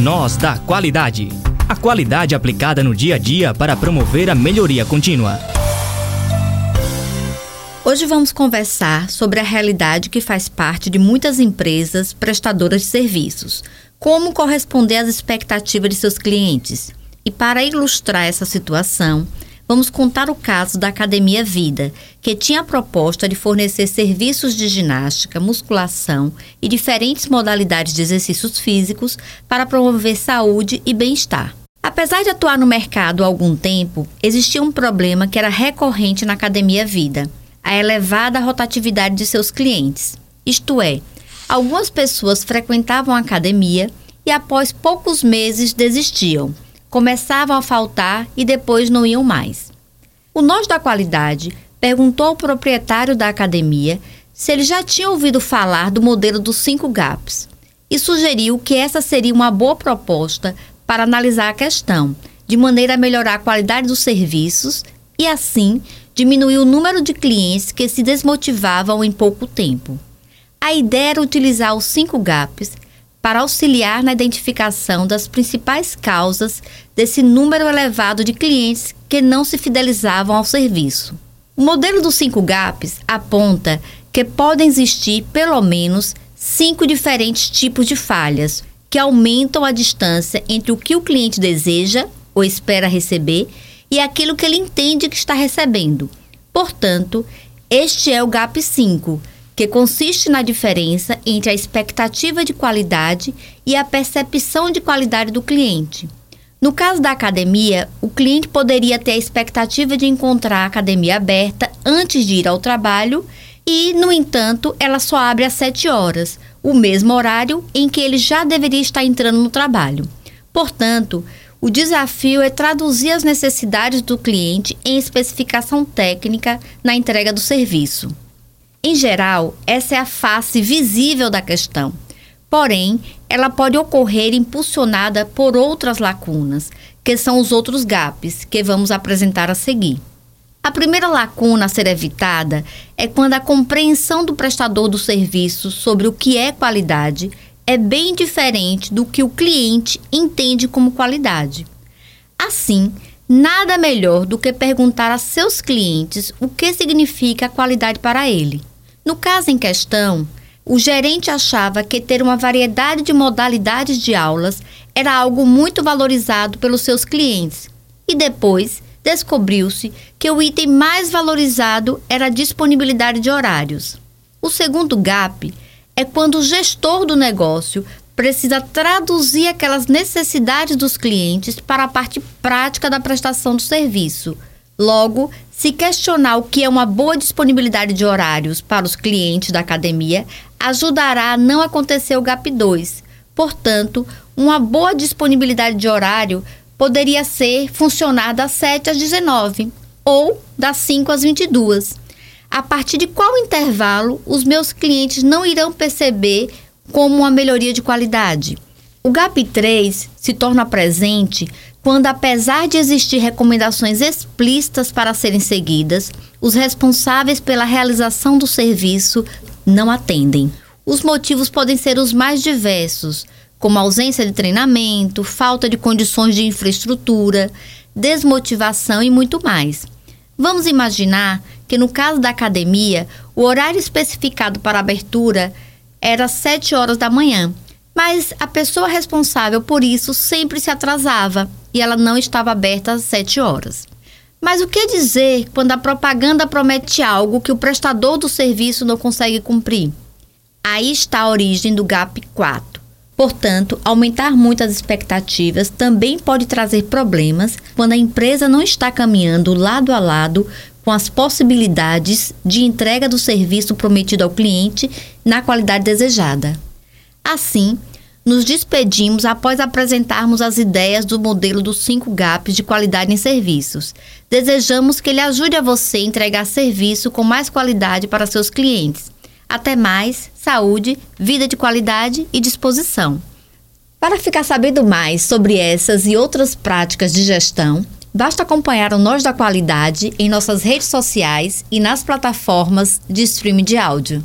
Nós da Qualidade. A qualidade aplicada no dia a dia para promover a melhoria contínua. Hoje vamos conversar sobre a realidade que faz parte de muitas empresas prestadoras de serviços. Como corresponder às expectativas de seus clientes. E para ilustrar essa situação, vamos contar o caso da Academia Vida, que tinha a proposta de fornecer serviços de ginástica, musculação e diferentes modalidades de exercícios físicos para promover saúde e bem-estar. Apesar de atuar no mercado há algum tempo, existia um problema que era recorrente na Academia Vida: a elevada rotatividade de seus clientes. Isto é, algumas pessoas frequentavam a academia e após poucos meses desistiam começavam a faltar e depois não iam mais. O Nós da Qualidade perguntou ao proprietário da academia se ele já tinha ouvido falar do modelo dos cinco GAPs e sugeriu que essa seria uma boa proposta para analisar a questão, de maneira a melhorar a qualidade dos serviços e, assim, diminuir o número de clientes que se desmotivavam em pouco tempo. A ideia era utilizar os cinco GAPs para auxiliar na identificação das principais causas desse número elevado de clientes que não se fidelizavam ao serviço. O modelo dos cinco GAPs aponta que podem existir pelo menos cinco diferentes tipos de falhas que aumentam a distância entre o que o cliente deseja ou espera receber e aquilo que ele entende que está recebendo. Portanto, este é o GAP 5, que consiste na diferença entre a expectativa de qualidade e a percepção de qualidade do cliente. No caso da academia, o cliente poderia ter a expectativa de encontrar a academia aberta antes de ir ao trabalho e, no entanto, ela só abre às 7 horas, o mesmo horário em que ele já deveria estar entrando no trabalho. Portanto, o desafio é traduzir as necessidades do cliente em especificação técnica na entrega do serviço. Em geral, essa é a face visível da questão. Porém, ela pode ocorrer impulsionada por outras lacunas, que são os outros gaps, que vamos apresentar a seguir. A primeira lacuna a ser evitada é quando a compreensão do prestador do serviço sobre o que é qualidade é bem diferente do que o cliente entende como qualidade. Assim, nada melhor do que perguntar a seus clientes o que significa qualidade para ele. No caso em questão, o gerente achava que ter uma variedade de modalidades de aulas era algo muito valorizado pelos seus clientes. E depois descobriu-se que o item mais valorizado era a disponibilidade de horários. O segundo gap é quando o gestor do negócio precisa traduzir aquelas necessidades dos clientes para a parte prática da prestação do serviço. Logo, se questionar o que é uma boa disponibilidade de horários para os clientes da academia, ajudará a não acontecer o GAP 2. Portanto, uma boa disponibilidade de horário poderia ser funcionar das 7 às 19 ou das 5 às 22. A partir de qual intervalo os meus clientes não irão perceber como uma melhoria de qualidade? O GAP 3 se torna presente quando, apesar de existir recomendações explícitas para serem seguidas, os responsáveis pela realização do serviço não atendem. Os motivos podem ser os mais diversos, como ausência de treinamento, falta de condições de infraestrutura, desmotivação e muito mais. Vamos imaginar que, no caso da academia, o horário especificado para abertura era 7 horas da manhã, mas a pessoa responsável por isso sempre se atrasava e ela não estava aberta às 7 horas. Mas o que dizer quando a propaganda promete algo que o prestador do serviço não consegue cumprir? Aí está a origem do GAP 4. Portanto, aumentar muito as expectativas também pode trazer problemas quando a empresa não está caminhando lado a lado com as possibilidades de entrega do serviço prometido ao cliente na qualidade desejada. Assim, nos despedimos após apresentarmos as ideias do modelo dos 5 GAPs de qualidade em serviços. Desejamos que ele ajude a você a entregar serviço com mais qualidade para seus clientes. Até mais, saúde, vida de qualidade e disposição. Para ficar sabendo mais sobre essas e outras práticas de gestão, basta acompanhar o Nós da Qualidade em nossas redes sociais e nas plataformas de streaming de áudio.